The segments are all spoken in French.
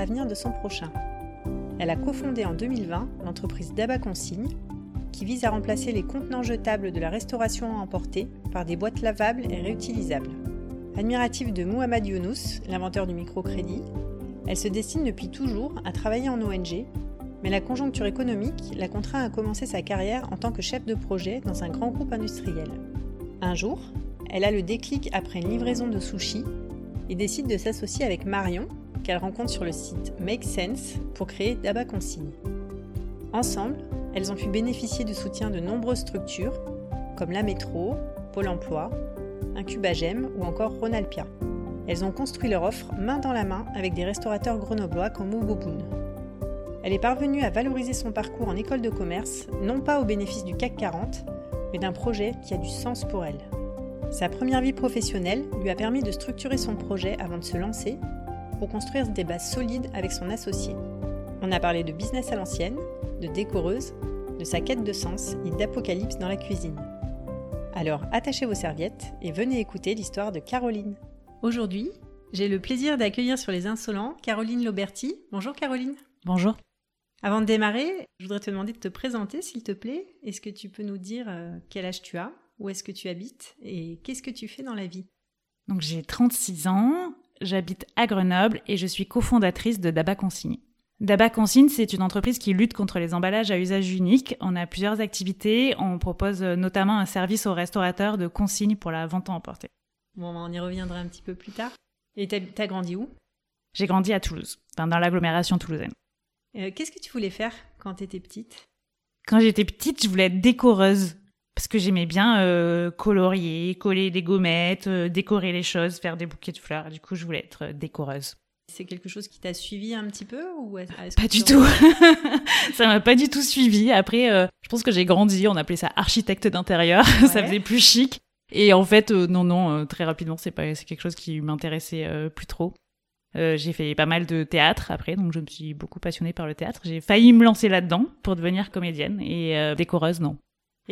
L'avenir de son prochain. Elle a cofondé en 2020 l'entreprise Daba Consigne, qui vise à remplacer les contenants jetables de la restauration à emporter par des boîtes lavables et réutilisables. Admirative de Muhammad Younous, l'inventeur du microcrédit, elle se destine depuis toujours à travailler en ONG, mais la conjoncture économique l'a contraint à commencer sa carrière en tant que chef de projet dans un grand groupe industriel. Un jour, elle a le déclic après une livraison de sushis et décide de s'associer avec Marion, qu'elle rencontre sur le site Make Sense pour créer Daba Consigne. Ensemble, elles ont pu bénéficier du soutien de nombreuses structures comme la Métro, Pôle Emploi, Incubagem ou encore Ronalpia. Elles ont construit leur offre main dans la main avec des restaurateurs grenoblois comme Ouboboun. Elle est parvenue à valoriser son parcours en école de commerce, non pas au bénéfice du CAC 40, mais d'un projet qui a du sens pour elle. Sa première vie professionnelle lui a permis de structurer son projet avant de se lancer pour construire des bases solides avec son associé. On a parlé de business à l'ancienne, de décoreuse, de sa quête de sens et d'apocalypse dans la cuisine. Alors attachez vos serviettes et venez écouter l'histoire de Caroline. Aujourd'hui, j'ai le plaisir d'accueillir sur les insolents Caroline Loberti. Bonjour Caroline. Bonjour. Avant de démarrer, je voudrais te demander de te présenter s'il te plaît. Est-ce que tu peux nous dire euh, quel âge tu as, où est-ce que tu habites? Et qu'est-ce que tu fais dans la vie? Donc j'ai 36 ans, j'habite à Grenoble et je suis cofondatrice de Daba Consigne. Daba Consigne, c'est une entreprise qui lutte contre les emballages à usage unique. On a plusieurs activités. On propose notamment un service aux restaurateurs de consignes pour la vente à emporter. Bon, on y reviendra un petit peu plus tard. Et t'as grandi où? J'ai grandi à Toulouse, dans l'agglomération toulousaine. Euh, Qu'est-ce que tu voulais faire quand t'étais petite? Quand j'étais petite, je voulais être décoreuse. Parce que j'aimais bien euh, colorier, coller des gommettes, euh, décorer les choses, faire des bouquets de fleurs. Du coup, je voulais être décoreuse. C'est quelque chose qui t'a suivi un petit peu ou Pas du tout. ça m'a pas du tout suivi. Après, euh, je pense que j'ai grandi. On appelait ça architecte d'intérieur. Ouais. ça faisait plus chic. Et en fait, euh, non, non, euh, très rapidement, c'est pas, c'est quelque chose qui m'intéressait plus trop. j'ai fait pas mal de théâtre après, donc je me suis beaucoup passionnée par le théâtre. J'ai failli me lancer là-dedans pour devenir comédienne et décoreuse, non.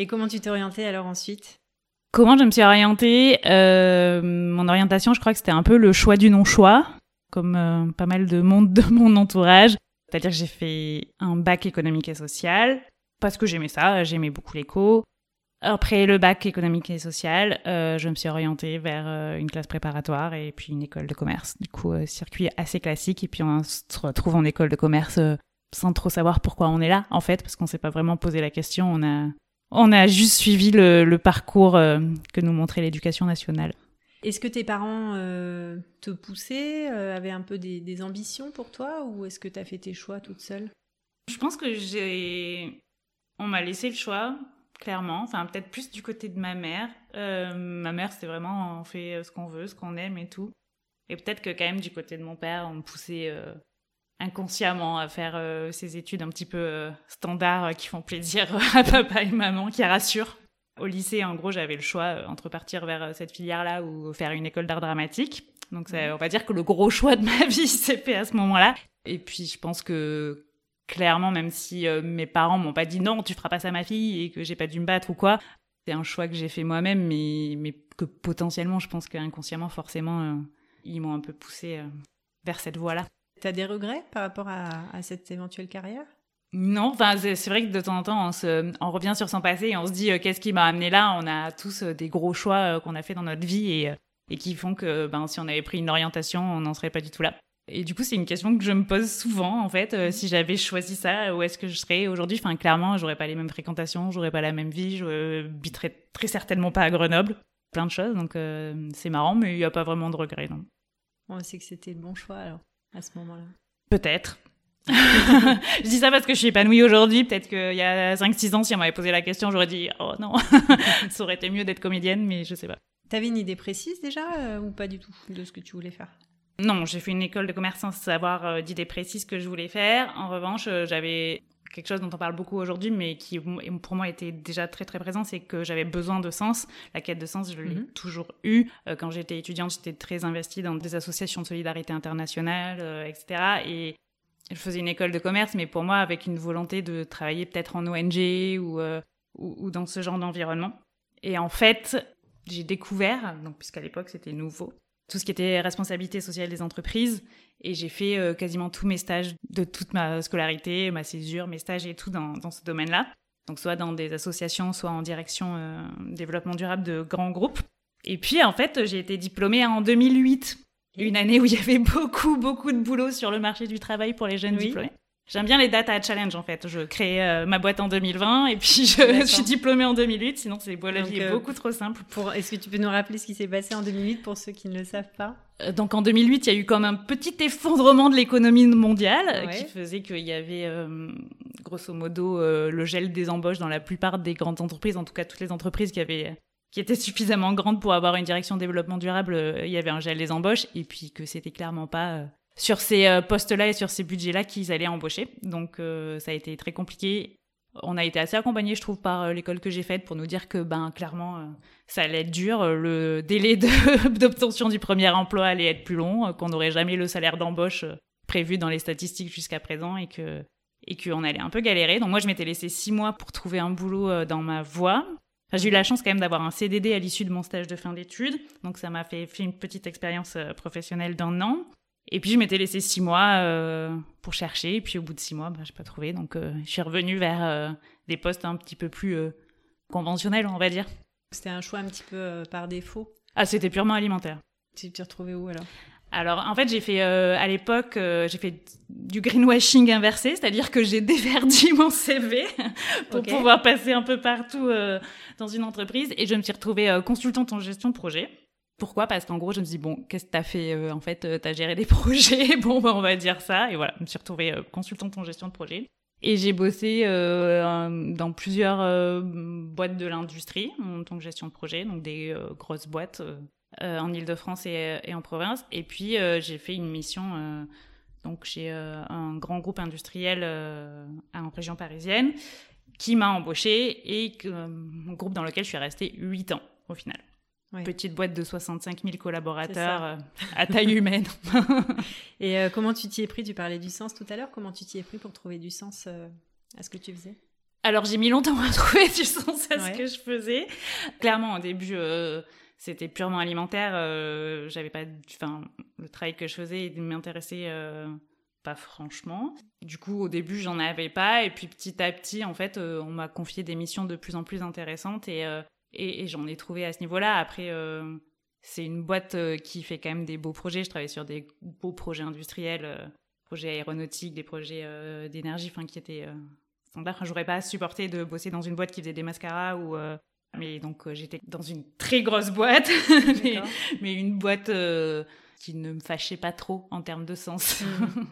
Et comment tu t'es orientée alors ensuite? Comment je me suis orientée? Mon orientation, je crois que c'était un peu le choix du non-choix comme euh, pas mal de monde de mon entourage. C'est-à-dire que j'ai fait un bac économique et social parce que j'aimais ça, j'aimais beaucoup l'éco. Après le bac économique et social, euh, je me suis orientée vers euh, une classe préparatoire et puis une école de commerce. Du coup, euh, circuit assez classique. Et puis on se retrouve en école de commerce euh, sans trop savoir pourquoi on est là, en fait, parce qu'on s'est pas vraiment posé la question. On a, on a juste suivi le, le parcours que nous montrait l'éducation nationale. Est-ce que tes parents euh, te poussaient, euh, avaient un peu des, des, ambitions pour toi, ou est-ce que tu as fait tes choix toute seule? Je pense que j'ai. On m'a laissé le choix, clairement. Enfin, peut-être plus du côté de ma mère. Euh, ma mère, c'était vraiment on fait ce qu'on veut, ce qu'on aime et tout. Et peut-être que, quand même, du côté de mon père, on me poussait euh, inconsciemment à faire euh, ces études un petit peu standards qui font plaisir à papa et maman, qui rassurent. Au lycée, en gros, j'avais le choix entre partir vers cette filière-là ou faire une école d'art dramatique. Donc, ça, on va dire que le gros choix de ma vie s'est fait à ce moment-là. Et puis, je pense que clairement, même si euh, mes parents m'ont pas dit non, tu feras pas ça à ma fille et que j'ai pas dû me battre ou quoi, c'est un choix que j'ai fait moi-même, mais, mais que potentiellement, je pense qu'inconsciemment, forcément, euh, ils m'ont un peu poussé euh, vers cette voie-là. T'as des regrets par rapport à, à cette éventuelle carrière? Non, c'est vrai que de temps en temps on, se, on revient sur son passé et on se dit euh, qu'est-ce qui m'a amené là? On a tous euh, des gros choix euh, qu'on a fait dans notre vie et, et qui font que ben si on avait pris une orientation, on n'en serait pas du tout là. Et du coup, c'est une question que je me pose souvent, en fait. Si j'avais choisi ça, où est-ce que je serais aujourd'hui? Enfin, clairement, j'aurais pas les mêmes fréquentations, j'aurais pas la même vie, je habiterais très certainement pas à Grenoble. Plein de choses, donc c'est marrant, mais il n'y a pas vraiment de regret, non. On sait que c'était le bon choix, alors, à ce moment-là. Peut-être. je dis ça parce que je suis épanouie aujourd'hui. Peut-être qu'il y a 5-6 ans, si on m'avait posé la question, j'aurais dit Oh non, ça aurait été mieux d'être comédienne, mais je sais pas. T'avais une idée précise déjà euh, ou pas du tout de ce que tu voulais faire? Non, j'ai fait une école de commerce sans savoir euh, d'idée précise que je voulais faire. En revanche, euh, j'avais quelque chose dont on parle beaucoup aujourd'hui, mais qui pour moi était déjà très très présent, c'est que j'avais besoin de sens. La quête de sens, je l'ai mhm. toujours eu. quand j'étais étudiante, j'étais très investie dans des associations de solidarité internationale, etc. Et je faisais une école de commerce, mais pour moi, avec une volonté de travailler peut-être en ONG ou, ou, dans ce genre d'environnement. Et en fait, j'ai découvert, donc puisqu'à l'époque c'était nouveau, tout ce qui était responsabilité sociale des entreprises. Et j'ai fait euh, quasiment tous mes stages de toute ma scolarité, ma césure, mes stages et tout dans, dans ce domaine-là. Donc soit dans des associations, soit en direction euh, développement durable de grands groupes. Et puis en fait, j'ai été diplômée en 2008. Une année où il y avait beaucoup, beaucoup de boulot sur le marché du travail pour les jeunes diplômés. J'aime bien les data challenge en fait. Je crée euh, ma boîte en 2020 et puis je, suis diplômée en 2008. Sinon, c'est la vie est euh, beaucoup trop simple. Pour... Est-ce que tu peux nous rappeler ce qui s'est passé en 2008 pour ceux qui ne le savent pas? Euh, Donc en 2008, il y a eu comme un petit effondrement de l'économie mondiale qui faisait qu'il y avait grosso modo le gel des embauches dans la plupart des grandes entreprises, en tout cas toutes les entreprises qui avaient qui étaient suffisamment grandes pour avoir une direction développement durable, il y avait un gel des embauches et puis que c'était clairement pas sur ces euh, postes-là et sur ces budgets-là qu'ils allaient embaucher. Donc euh, ça a été très compliqué. On a été assez accompagnés, je trouve, par euh, l'école que j'ai faite pour nous dire que, ben, clairement, ça allait être dur. Le délai d'obtention du premier emploi allait être plus long, qu'on n'aurait jamais le salaire d'embauche prévu dans les statistiques jusqu'à présent et que et qu'on allait un peu galérer. Donc moi, je m'étais laissé six mois pour trouver un boulot dans ma voie. j'ai eu la chance quand même d'avoir un CDD à l'issue de mon stage de fin d'études, donc ça m'a fait, fait une petite expérience professionnelle d'un an. Et puis je m'étais laissé six mois euh, pour chercher, et puis au bout de six mois, bah, j'ai pas trouvé, donc euh, je suis revenue vers euh, des postes un petit peu plus conventionnels, on va dire. C'était un choix un petit peu par défaut? Ah, c'était purement alimentaire. Tu t'es retrouvée où alors? Alors, en fait, j'ai fait à l'époque, j'ai fait du greenwashing inversé, c'est-à-dire que j'ai déverdi mon CV pour pouvoir passer un peu partout dans une entreprise, et je me suis retrouvée consultante en gestion de projet. Pourquoi? Parce qu'en gros, je me dis, bon, qu'est-ce que tu as fait euh, En fait, euh, tu as géré des projets, bon, bah, on va dire ça. Et voilà, je me suis retrouvée euh, consultante en gestion de projet. Et j'ai bossé dans plusieurs boîtes de l'industrie en tant que gestion de projet, donc des grosses boîtes en Ile-de-France et, en province. Et puis, j'ai fait une mission donc chez un grand groupe industriel en région parisienne qui m'a embauché et un groupe dans lequel je suis restée 8 ans au final. Petite boîte de 65 000 collaborateurs euh, à taille humaine. Et euh, comment tu t'y es pris? Tu parlais du sens tout à l'heure. Comment tu t'y es pris pour trouver du sens euh, à ce que tu faisais? Alors j'ai mis longtemps à trouver du sens à ce que je faisais. Clairement, au début, c'était purement alimentaire. J'avais pas, enfin, le travail que je faisais m'intéressait pas franchement. Du coup, au début, j'en avais pas. Et puis petit à petit, en fait, on m'a confié des missions de plus en plus intéressantes et et, j'en ai trouvé à ce niveau-là. Après, euh, c'est une boîte euh, qui fait quand même des beaux projets. Je travaille sur des beaux projets industriels, euh, projets aéronautiques, des projets d'énergie, enfin qui étaient standards. Enfin, j'aurais pas supporté de bosser dans une boîte qui faisait des mascaras ou. mais donc j'étais dans une très grosse boîte, mais, une boîte qui ne me fâchait pas trop en termes de sens. Mmh.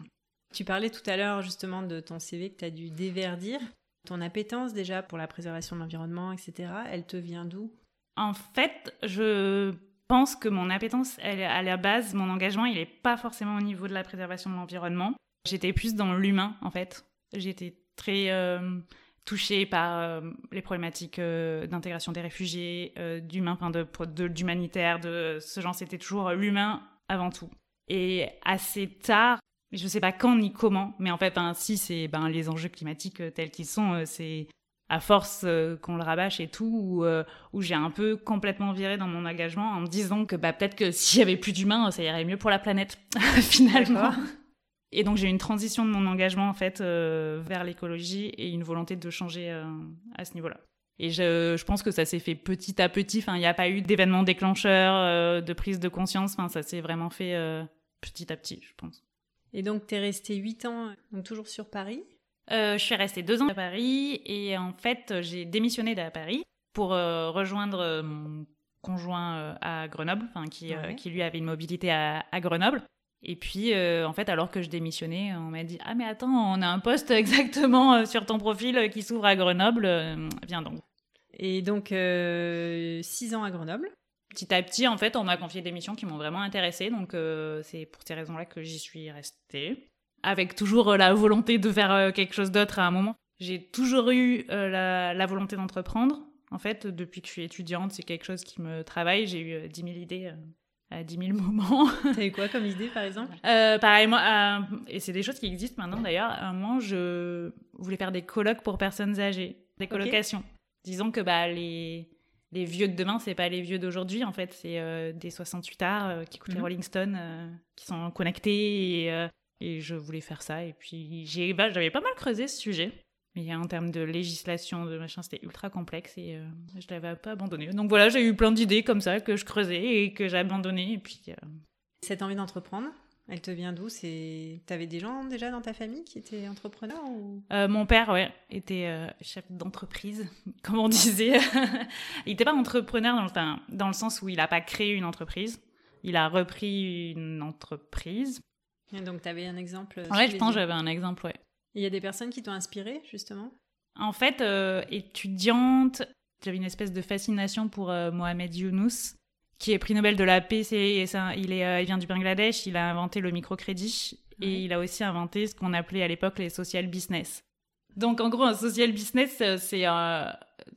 tu parlais tout à l'heure justement de ton CV que tu as dû déverdir. Ton appétence déjà pour la préservation de l'environnement, etc., elle te vient d'où? En fait, je pense que mon appétence, elle, à la base, mon engagement, il n'est pas forcément au niveau de la préservation de l'environnement. J'étais plus dans l'humain, en fait. J'étais très euh, touchée par euh, les problématiques euh, d'intégration des réfugiés, d'humain, enfin de, d'humanitaire, de ce genre. C'était toujours l'humain avant tout. Et assez tard, je ne sais pas quand ni comment, mais en fait, si c'est ben, les enjeux climatiques euh, tels qu'ils sont, euh, c'est à force euh, qu'on le rabâche et tout, où, j'ai un peu complètement viré dans mon engagement en me disant que bah, peut-être que s'il y avait plus d'humains, ça irait mieux pour la planète, finalement. Et donc j'ai eu une transition de mon engagement en fait vers l'écologie et une volonté de changer à ce niveau-là. Et je, je, pense que ça s'est fait petit à petit. Enfin, il n'y a pas eu d'événement déclencheur, de prise de conscience. Enfin, ça s'est vraiment fait petit à petit, je pense. Et donc, tu es resté 8 ans, donc toujours sur Paris? Je suis restée 2 ans à Paris et en fait, j'ai démissionné de Paris pour rejoindre mon conjoint à Grenoble, qui, qui lui avait une mobilité à, à Grenoble. Et puis, en fait, alors que je démissionnais, on m'a dit Ah, mais attends, on a un poste exactement sur ton profil qui s'ouvre à Grenoble, viens donc. Et donc, euh, six ans à Grenoble. Petit à petit, en fait, on m'a confié des missions qui m'ont vraiment intéressée. Donc, euh, c'est pour ces raisons-là que j'y suis restée. Avec toujours euh, la volonté de faire quelque chose d'autre à un moment. J'ai toujours eu la, volonté d'entreprendre. En fait, depuis que je suis étudiante, c'est quelque chose qui me travaille. J'ai eu 10 000 idées à 10 000 moments. T'avais quoi comme idée, par exemple? Pareil, moi, et c'est des choses qui existent maintenant d'ailleurs. À un moment, je voulais faire des colloques pour personnes âgées, des colocations. Disons que bah, les, les vieux de demain, c'est pas les vieux d'aujourd'hui, en fait, c'est euh, des 68 arts euh, qui écoutent les mhm. Rolling Stones, euh, qui sont connectés, et, et, je voulais faire ça. Et puis, j'ai, bah, j'avais pas mal creusé ce sujet. Mais en termes de législation, de machin, c'était ultra complexe et je l'avais pas abandonné. Donc voilà, j'ai eu plein d'idées comme ça que je creusais et que j'ai abandonné. Et puis. Cette envie d'entreprendre, elle te vient d'où? C'est t'avais des gens déjà dans ta famille qui étaient entrepreneurs ou... Euh, mon père, ouais, était euh, chef d'entreprise, comme on disait. il n'était pas entrepreneur dans le, dans le sens où il n'a pas créé une entreprise. Il a repris une entreprise. Et donc tu avais un exemple Ouais, je pense j'avais un exemple, ouais. Il y a des personnes qui t'ont inspiré justement? En fait, euh, étudiante, j'avais une espèce de fascination pour Mohamed Younous qui est prix Nobel de la paix. C'est, il, est, euh, il vient du Bangladesh, il a inventé le microcrédit et il a aussi inventé ce qu'on appelait à l'époque les social business. Donc en gros, un social business, euh, c'est, euh,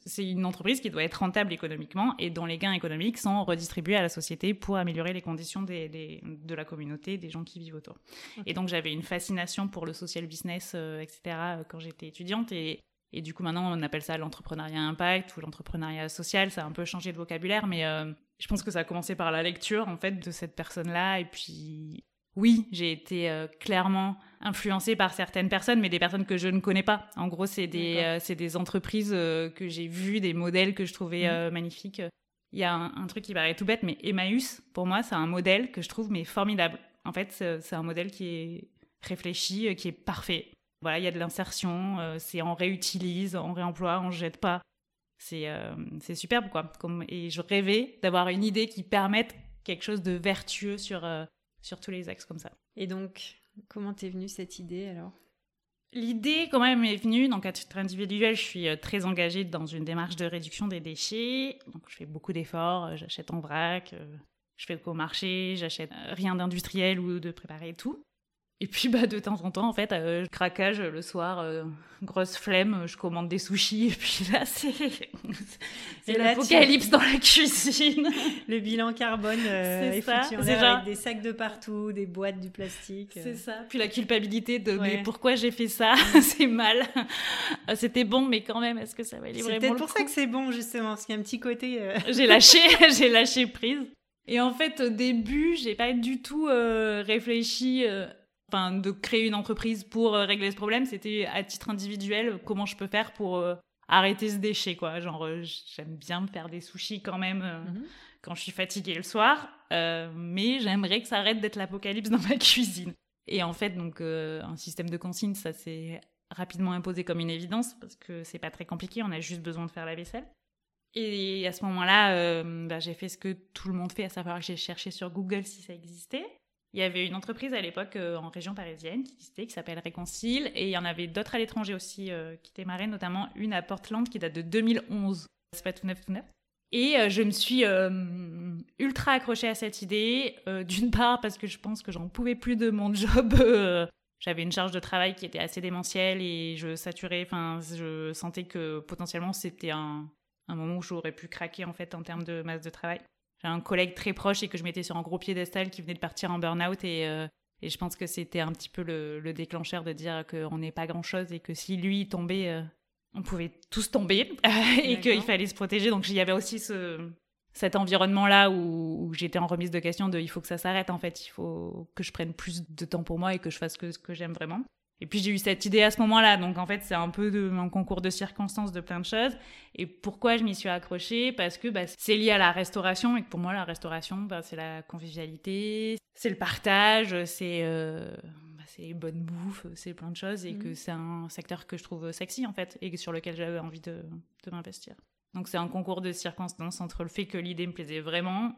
c'est une entreprise qui doit être rentable économiquement et dont les gains économiques sont redistribués à la société pour améliorer les conditions des, de la communauté, des gens qui vivent autour. Et donc j'avais une fascination pour le social business, etc., quand j'étais étudiante. Et, et du coup, maintenant, on appelle ça l'entrepreneuriat impact ou l'entrepreneuriat social. Ça a un peu changé de vocabulaire, mais je pense que ça a commencé par la lecture en fait de cette personne-là et puis oui, j'ai été euh, clairement influencée par certaines personnes, mais des personnes que je ne connais pas. En gros, c'est des, euh, des entreprises euh, que j'ai vues, des modèles que je trouvais mmh. magnifiques. Il y a un, truc qui paraît tout bête, mais Emmaüs, pour moi, c'est un modèle que je trouve mais formidable. En fait, c'est un modèle qui est réfléchi, qui est parfait. Voilà, il y a de l'insertion, c'est on réutilise, on réemploie, on jette pas. Euh, c'est superbe, quoi. Comme, et je rêvais d'avoir une idée qui permette quelque chose de vertueux sur, euh, sur tous les axes comme ça. Et donc, comment t'es venue cette idée alors? L'idée, quand même, est venue. Donc, à titre individuel, je suis euh, très engagée dans une démarche de réduction des déchets. Donc, je fais beaucoup d'efforts. J'achète en vrac, je fais le co-marché, j'achète rien d'industriel ou de préparé et tout. Et puis bah de temps en temps en fait, euh, craquage le soir, euh, grosse flemme, je commande des sushis et puis là c'est c'est l'apocalypse dans la cuisine. Le bilan carbone euh, est ça, foutu avec des sacs de partout, des boîtes du plastique. C'est ça. Puis la culpabilité de mais pourquoi j'ai fait ça, c'est mal. C'était bon mais quand même est-ce que ça va aller vraiment C'est peut-être pour ça que c'est bon justement, parce qu'il y a un petit côté. j'ai lâché, j'ai lâché prise. Et en fait, au début, j'ai pas du tout réfléchi enfin de créer une entreprise pour euh, régler ce problème, c'était à titre individuel comment je peux faire pour euh, arrêter ce déchet quoi. Genre euh, j'aime bien me faire des sushis quand même mhm. quand je suis fatiguée le soir, mais j'aimerais que ça arrête d'être l'apocalypse dans ma cuisine. Et en fait donc un système de consigne ça s'est rapidement imposé comme une évidence parce que c'est pas très compliqué, on a juste besoin de faire la vaisselle. Et à ce moment-là, bah, j'ai fait ce que tout le monde fait, à savoir que j'ai cherché sur Google si ça existait. Il y avait une entreprise à l'époque euh, en région parisienne qui existait, qui s'appelle Réconcile, et il y en avait d'autres à l'étranger aussi euh, qui démarraient, notamment une à Portland qui date de 2011. C'est pas tout neuf, tout neuf. Et euh, je me suis ultra accrochée à cette idée, d'une part parce que je pense que j'en pouvais plus de mon job. J'avais une charge de travail qui était assez démentielle et je saturais, enfin, je sentais que potentiellement c'était un, un moment où j'aurais pu craquer en fait en termes de masse de travail j'ai un collègue très proche et que je mettais sur un gros piédestal qui venait de partir en burn-out et, euh, et je pense que c'était un petit peu le, le déclencheur de dire qu'on n'est pas grand-chose et que si lui tombait, euh, on pouvait tous tomber et qu'il fallait se protéger. Donc il y avait aussi ce, cet environnement-là où, où j'étais en remise de question de il faut que ça s'arrête en fait, il faut que je prenne plus de temps pour moi et que je fasse que ce que j'aime vraiment. Et puis j'ai eu cette idée à ce moment-là, donc en fait c'est un peu de, un concours de circonstances de plein de choses. Et pourquoi je m'y suis accrochée? Parce que bah, c'est lié à la restauration et que pour moi la restauration bah, c'est la convivialité, c'est le partage, c'est euh, bah, c'est bonne bouffe, c'est plein de choses et que Mhm. c'est un secteur que je trouve sexy en fait et sur lequel j'avais envie de, de m'investir. Donc c'est un concours de circonstances entre le fait que l'idée me plaisait vraiment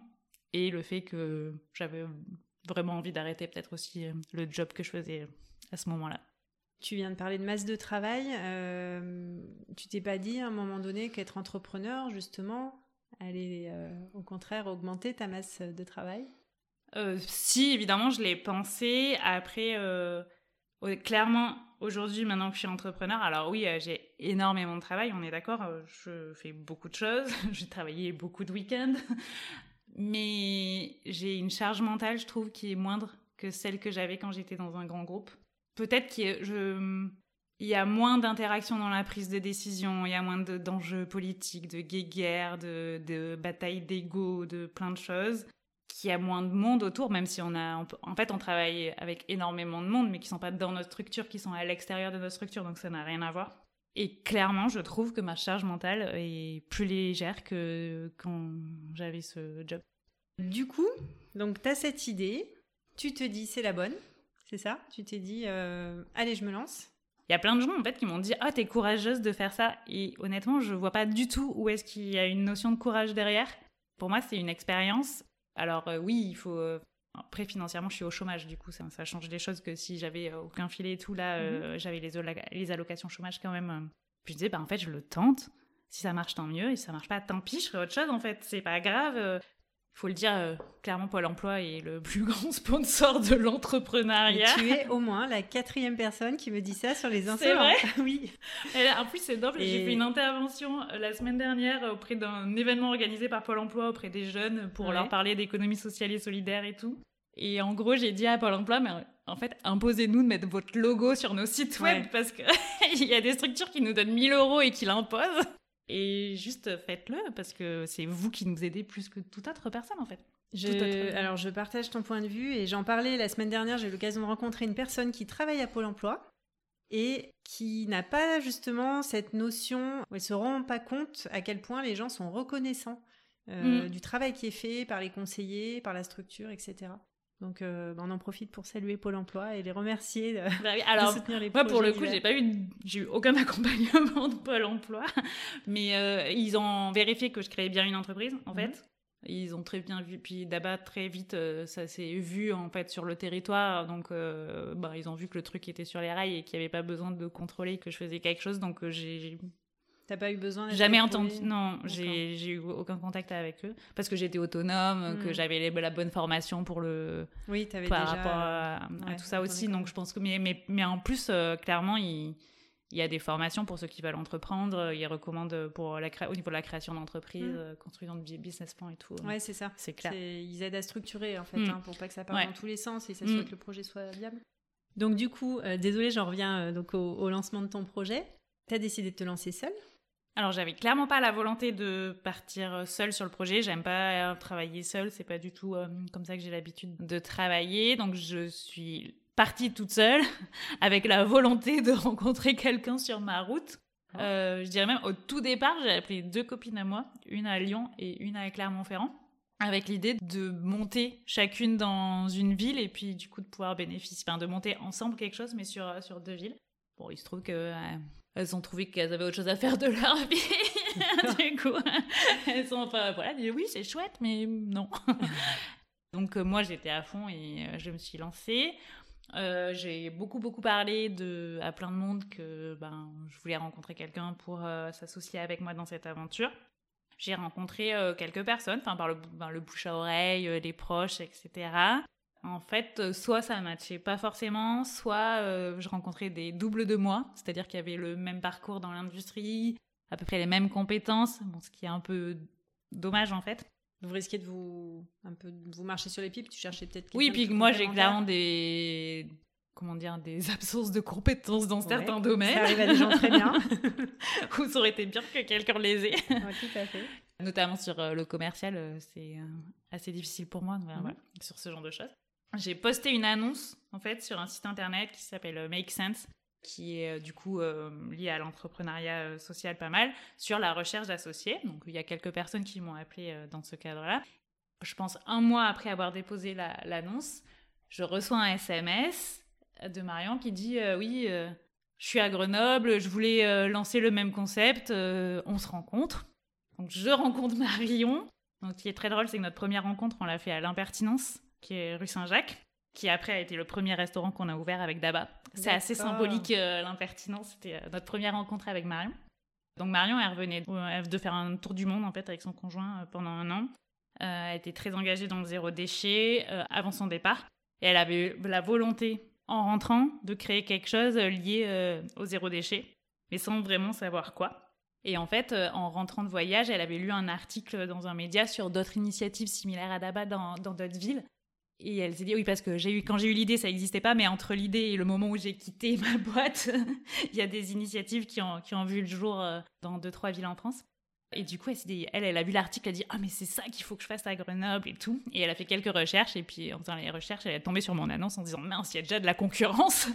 et le fait que j'avais vraiment envie d'arrêter peut-être aussi euh, le job que je faisais à ce moment-là. Tu viens de parler de masse de travail. euh, tu t'es pas dit à un moment donné qu'être entrepreneur, justement, allait euh, au contraire augmenter ta masse de travail? Euh, si, évidemment, je l'ai pensé. Après, euh, clairement, aujourd'hui, maintenant que je suis entrepreneur, alors oui, j'ai énormément de travail, on est d'accord, je fais beaucoup de choses, j'ai travaillé beaucoup de week-ends, mais j'ai une charge mentale, je trouve, qui est moindre que celle que j'avais quand j'étais dans un grand groupe. Peut-être qu'il y a- moins d'interaction dans la prise de décision, il y a moins de- d'enjeux politiques, de guéguerres, de, batailles d'ego, de plein de choses qu'il y a moins de monde autour, même si on a, en fait, on travaille avec énormément de monde, mais qui sont pas dans notre structure, qui sont à l'extérieur de notre structure, donc ça n'a rien à voir. Et clairement, je trouve que ma charge mentale est plus légère que quand j'avais ce job. Du coup, donc tu as cette idée, tu te dis c'est la bonne, c'est ça? Tu t'es dit euh, allez, je me lance. Il y a plein de gens en fait qui m'ont dit ah t'es courageuse de faire ça et honnêtement je vois pas du tout où est-ce qu'il y a une notion de courage derrière. Pour moi c'est une expérience. Alors euh, oui il faut euh, après financièrement je suis au chômage du coup ça, ça change les choses que si j'avais aucun filet et tout là euh, j'avais les, allocations chômage quand même. Puis je disais bah en fait je le tente. Si ça marche tant mieux et si ça marche pas tant pis je ferai autre chose en fait c'est pas grave. Euh. faut le dire euh, clairement Pôle Emploi est le plus grand sponsor de l'entrepreneuriat. tu es au moins la quatrième personne qui me dit ça sur les C'est insolents. vrai Oui. Et là, en plus, c'est drôle, j'ai fait une intervention euh, la semaine dernière auprès d'un événement organisé par Pôle emploi auprès des jeunes pour Ouais. leur parler d'économie sociale et solidaire et tout. Et en gros, j'ai dit à Pôle emploi, mais en fait, imposez-nous de mettre votre logo sur nos sites web parce qu'il y a des structures qui nous donnent 1000 euros et qui l'imposent. Et juste faites-le parce que c'est vous qui nous aidez plus que toute autre personne en fait. Je- alors, je partage ton point de vue et j'en parlais la semaine dernière. J'ai eu l'occasion de rencontrer une personne qui travaille à Pôle emploi et qui n'a pas justement cette notion, où elle se rend pas compte à quel point les gens sont reconnaissants euh, Mm. du travail qui est fait par les conseillers, par la structure, etc. Donc, euh, on en profite pour saluer Pôle emploi et les remercier de, Bah oui, de Alors, soutenir les Moi, pour le coup, j'ai pas eu, j'ai eu aucun accompagnement de Pôle Emploi, mais euh, ils ont vérifié que je créais bien une entreprise, en Mhm. fait. Ils ont très bien vu, puis d'abord très vite, euh, ça s'est vu en fait sur le territoire, donc bah, ils ont vu que le truc était sur les rails et qu'il n'y avait pas besoin de contrôler que je faisais quelque chose, donc j'ai T'as pas eu besoin d'être jamais entendu, non, j'ai eu aucun contact avec eux parce que j'étais autonome, que Mhm. j'avais la bonne formation pour le, Oui, t'avais par déjà. rapport à, tout ça aussi. Donc je pense que mais mais, mais en plus euh, clairement il il y a des formations pour ceux qui veulent entreprendre. Ils recommandent pour la cré- au niveau de la création d'entreprise, Mm. euh, construction de business plan et tout. Ouais, c'est ça. C'est clair. Ils aident à structurer en fait, Mm. hein, pour pas que ça parte Ouais. dans tous les sens et s'assurer Mm. que le projet soit viable. Donc du coup, euh, désolé, j'en reviens euh, donc au, au lancement de ton projet. T'as décidé de te lancer seule. Alors j'avais clairement pas la volonté de partir seule sur le projet. J'aime pas euh, travailler seule. C'est pas du tout euh, comme ça que j'ai l'habitude de travailler. Donc je suis partie toute seule avec la volonté de rencontrer quelqu'un sur ma route. Euh, je dirais même au tout départ, j'ai appelé deux copines à moi, une à Lyon et une à Clermont-Ferrand, avec l'idée de monter chacune dans une ville et puis du coup de pouvoir bénéficier, enfin de monter ensemble quelque chose, mais sur, sur deux villes. Bon, il se trouve que euh, elles ont trouvé qu'elles avaient autre chose à faire de leur vie. du coup, elles sont pas voilà, dit oui c'est chouette, mais non. Donc euh, moi j'étais à fond et euh, je me suis lancée. Euh, j'ai beaucoup beaucoup parlé de, à plein de monde que ben, je voulais rencontrer quelqu'un pour s'associer avec moi dans cette aventure. J'ai rencontré quelques personnes, enfin par le, ben, le bouche à oreille, les proches, etc. En fait, euh, soit ça matchait pas forcément, soit euh, je rencontrais des doubles de moi, c'est-à-dire qu'il y avait le même parcours dans l'industrie, à peu près les mêmes compétences, bon, ce qui est un peu dommage en fait. Vous risquez de vous un peu de vous marcher sur les pipes. Tu cherchais peut-être. Oui, puis moi j'ai clairement des comment dire des absences de compétences dans Ouais, certains Ça domaines arrive à des gens très bien. où ça aurait été bien que quelqu'un les ait. Ouais, tout à fait. Notamment sur euh, le commercial, c'est assez difficile pour moi voilà, Mhm. sur ce genre de choses. J'ai posté une annonce en fait sur un site internet qui s'appelle euh, Make Sense qui est euh, du coup euh, lié à l'entrepreneuriat social pas mal, sur la recherche d'associés. Donc il y a quelques personnes qui m'ont appelé dans ce cadre-là. Je pense un mois après avoir déposé la- l'annonce, je reçois un SMS de Marion qui dit oui, je suis à Grenoble, je voulais lancer le même concept, on se rencontre. Donc je rencontre Marion. Donc ce qui est très drôle, c'est que notre première rencontre, on l'a fait à l'Impertinence, qui est rue Saint-Jacques, qui après a été le premier restaurant qu'on a ouvert avec Daba. C'est assez symbolique l'Impertinence, c'était notre première rencontre avec Marion. Donc Marion, elle revenait de faire un tour du monde en fait avec son conjoint pendant un an. elle était très engagée dans le zéro déchet avant son départ. Et elle avait la volonté, en rentrant, de créer quelque chose lié euh, au zéro déchet, mais sans vraiment savoir quoi. Et en fait, euh, en rentrant de voyage, elle avait lu un article dans un média sur d'autres initiatives similaires à Daba dans d'autres villes. Et elle s'est dit, oui, parce que j'ai eu, quand j'ai eu l'idée, ça n'existait pas, mais entre l'idée et le moment où j'ai quitté ma boîte, il y a des initiatives qui ont, qui ont vu le jour euh, dans deux, trois villes en France. Et du coup, elle, elle, elle a vu l'article, elle a dit Ah, mais c'est ça qu'il faut que je fasse à Grenoble et tout. Et elle a fait quelques recherches, et puis en faisant les recherches, elle est tombée sur mon annonce en disant Mince, il y a déjà de la concurrence.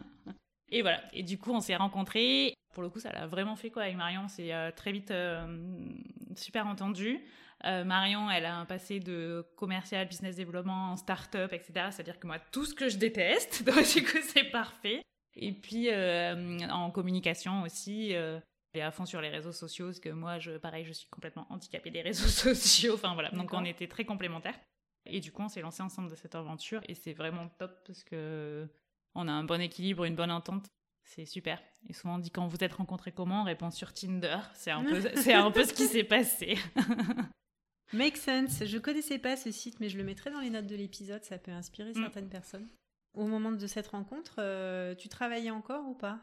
et voilà. Et du coup, on s'est rencontrés. Pour le coup, ça l'a vraiment fait quoi avec Marion. C'est euh, très vite euh, super entendu. Euh, Marion, elle a un passé de commercial, business développement, start-up, etc. C'est-à-dire que moi, tout ce que je déteste, donc du coup, c'est parfait. Et puis, en communication aussi à fond sur les réseaux sociaux, parce que moi, je, pareil, je suis complètement handicapée des réseaux sociaux. Enfin voilà, donc on était très complémentaires. Et du coup, on s'est lancé ensemble de cette aventure et c'est vraiment top parce que on a un bon équilibre, une bonne entente. C'est super. Et souvent on dit quand vous êtes rencontrés comment, on répond sur Tinder. C'est un peu, c'est un peu ce qui s'est passé. Make sense. Je connaissais pas ce site, mais je le mettrai dans les notes de l'épisode. Ça peut inspirer mm. certaines personnes. Au moment de cette rencontre, euh, tu travaillais encore ou pas?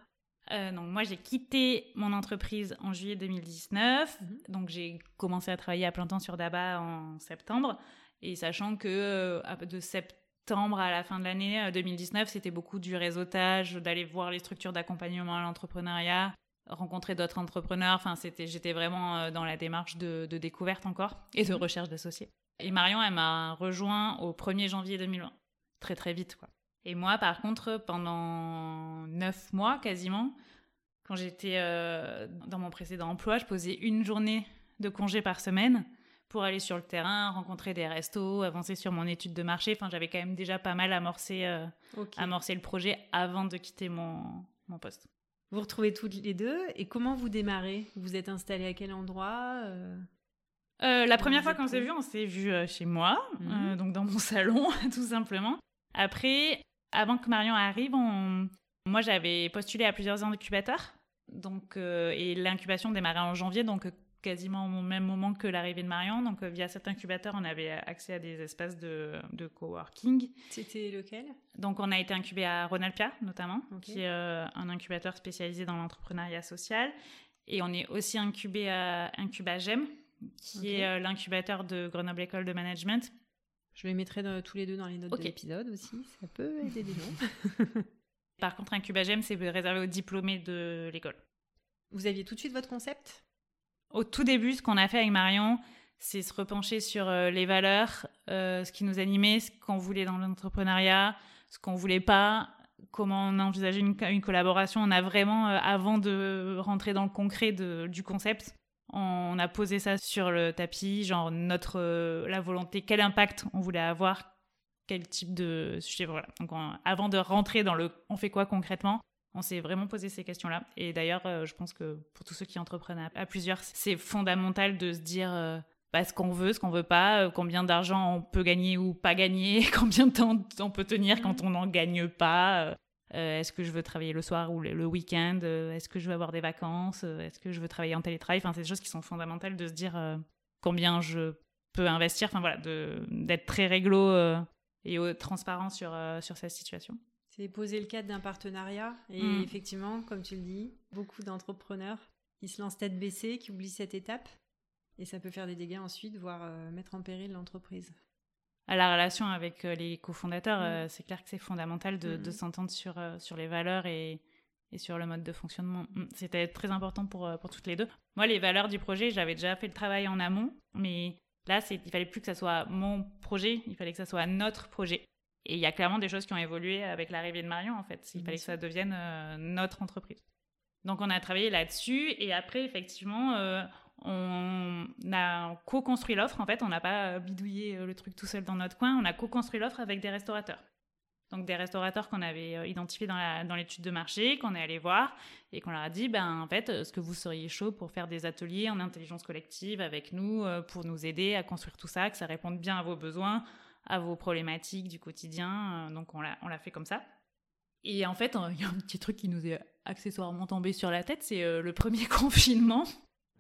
Euh, moi j'ai quitté mon entreprise en juillet 2019, mhm. donc j'ai commencé à travailler à plein temps sur Daba en septembre, et sachant que euh, de septembre à la fin de l'année 2019 euh, c'était beaucoup du réseautage, d'aller voir les structures d'accompagnement à l'entrepreneuriat, rencontrer d'autres entrepreneurs, enfin c'était j'étais vraiment dans la démarche de, de, découverte encore et de mhm. recherche d'associés. Et Marion elle m'a rejoint au 1er janvier 2020, très très vite quoi. Et moi, par contre, pendant neuf mois quasiment, quand j'étais euh, dans mon précédent emploi, je posais une journée de congé par semaine pour aller sur le terrain, rencontrer des restos, avancer sur mon étude de marché. Enfin, j'avais quand même déjà pas mal amorcé, euh, amorcé le projet avant de quitter mon, mon poste. Vous retrouvez toutes les deux et comment vous démarrez? Vous êtes installé à quel endroit euh? La première fois qu'on s'est vu, on s'est vu chez moi, mhm. donc dans mon salon, tout simplement. Après, avant que Marion arrive, moi j'avais postulé à plusieurs incubateurs. Donc, euh, et l'incubation démarrait en janvier, donc quasiment au même moment que l'arrivée de Marion. Donc, euh, via cet incubateur, on avait accès à des espaces de, coworking. C'était lequel? Donc, on a été incubé à Ronalpia, notamment, qui est euh, un incubateur spécialisé dans l'entrepreneuriat social. Et on est aussi incubé à Incubagem, qui est l'incubateur de Grenoble École de Management, je les mettrai tous les deux dans les notes de l'épisode aussi, ça peut aider des gens. Par contre, Incubagem, c'est réservé aux diplômés de l'école. Vous aviez tout de suite votre concept? Au tout début, ce qu'on a fait avec Marion, c'est se repencher sur euh, les valeurs, euh, ce qui nous animait, ce qu'on voulait dans l'entrepreneuriat, ce qu'on voulait pas, comment on envisageait une, une collaboration. On a vraiment, euh, avant de rentrer dans le concret du concept, on a posé ça sur le tapis, genre notre la volonté, quel impact on voulait avoir, quel type de sujet. Voilà. Donc avant de rentrer dans le on fait quoi concrètement, on s'est vraiment posé ces questions-là. Et d'ailleurs, euh, je pense que pour tous ceux qui entreprennent à, plusieurs, c'est fondamental de se dire euh, bah, ce qu'on veut, ce qu'on veut pas, combien d'argent on peut gagner ou pas gagner, combien de temps on peut tenir quand on n'en gagne pas. Euh, est-ce que je veux travailler le soir ou le, week-end euh, Est-ce que je veux avoir des vacances euh, Est-ce que je veux travailler en télétravail? Enfin, c'est des choses qui sont fondamentales de se dire combien je peux investir. Enfin voilà, d'être très réglo et transparent sur, sur sa situation. C'est poser le cadre d'un partenariat. Et mm. effectivement, comme tu le dis, beaucoup d'entrepreneurs qui se lancent tête baissée, qui oublient cette étape. Et ça peut faire des dégâts ensuite, voire mettre en péril l'entreprise à la relation avec euh, les cofondateurs, mm. euh, c'est clair que c'est fondamental de, mm. s'entendre sur, euh, sur les valeurs et, et, sur le mode de fonctionnement. C'était très important pour, pour toutes les deux. Moi, les valeurs du projet, j'avais déjà fait le travail en amont, mais là, il fallait plus que ça soit mon projet, il fallait que ça soit notre projet. Et il y a clairement des choses qui ont évolué avec l'arrivée de Marion, en fait. Il fallait que ça devienne notre entreprise. Donc, on a travaillé là-dessus. Et après, effectivement, on a co-construit l'offre. En fait, on n'a pas bidouillé euh, le truc tout seul dans notre coin. On a co-construit l'offre avec des restaurateurs. Donc des restaurateurs qu'on avait euh, identifiés dans l'étude de marché, qu'on est allé voir et qu'on leur a dit, ben en fait, est-ce que vous seriez chaud pour faire des ateliers en intelligence collective avec nous, euh, pour nous aider à construire tout ça, que ça réponde bien à vos besoins, à vos problématiques du quotidien. Euh, donc on l'a, fait comme ça. Et en fait, il y a un petit truc qui nous est accessoirement tombé sur la tête, c'est le premier confinement.